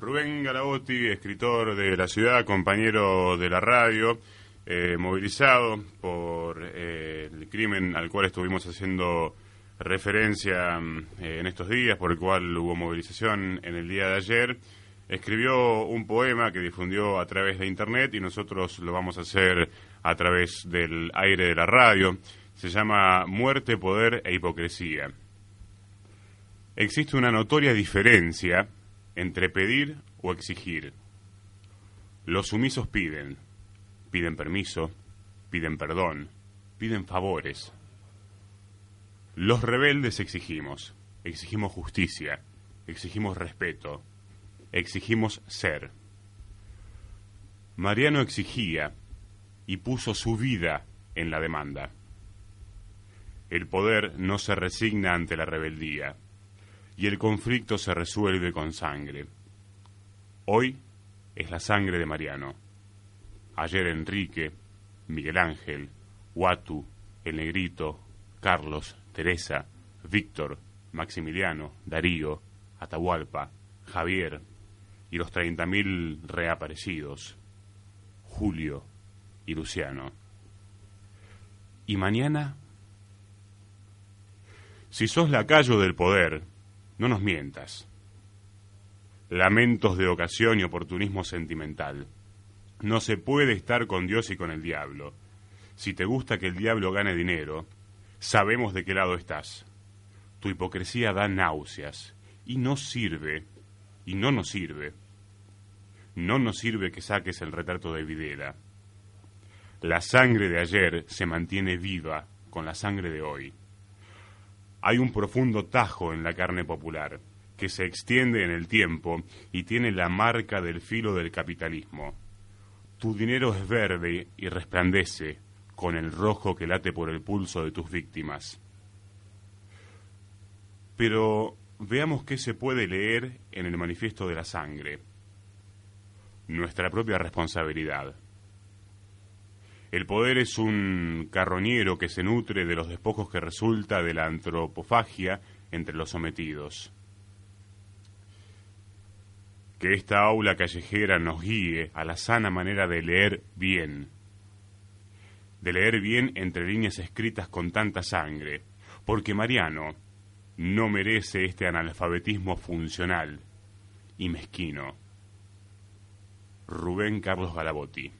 Rubén Garabotti, escritor de La Ciudad, compañero de la radio, eh, movilizado por eh, el crimen al cual estuvimos haciendo referencia eh, en estos días, por el cual hubo movilización en el día de ayer, escribió un poema que difundió a través de Internet y nosotros lo vamos a hacer a través del aire de la radio. Se llama Muerte, Poder e Hipocresía. Existe una notoria diferencia entre pedir o exigir. Los sumisos piden, piden permiso, piden perdón, piden favores. Los rebeldes exigimos, exigimos justicia, exigimos respeto, exigimos ser. Mariano exigía y puso su vida en la demanda. El poder no se resigna ante la rebeldía y el conflicto se resuelve con sangre. Hoy es la sangre de Mariano. Ayer Enrique, Miguel Ángel, Huatu, El Negrito, Carlos, Teresa, Víctor, Maximiliano, Darío, Atahualpa, Javier y los 30.000 reaparecidos, Julio y Luciano. ¿Y mañana? Si sos lacayo del poder, no nos mientas. Lamentos de ocasión y oportunismo sentimental. No se puede estar con Dios y con el diablo. Si te gusta que el diablo gane dinero, sabemos de qué lado estás. Tu hipocresía da náuseas y no sirve, y no nos sirve. No nos sirve que saques el retrato de Videla. La sangre de ayer se mantiene viva con la sangre de hoy hay un profundo tajo en la carne popular que se extiende en el tiempo y tiene la marca del filo del capitalismo. Tu dinero es verde y resplandece con el rojo que late por el pulso de tus víctimas. Pero veamos qué se puede leer en el manifiesto de la sangre. Nuestra propia responsabilidad. El poder es un carroñero que se nutre de los despojos que resulta de la antropofagia entre los sometidos. Que esta aula callejera nos guíe a la sana manera de leer bien, de leer bien entre líneas escritas con tanta sangre, porque Mariano no merece este analfabetismo funcional y mezquino. Rubén Carlos Galabotti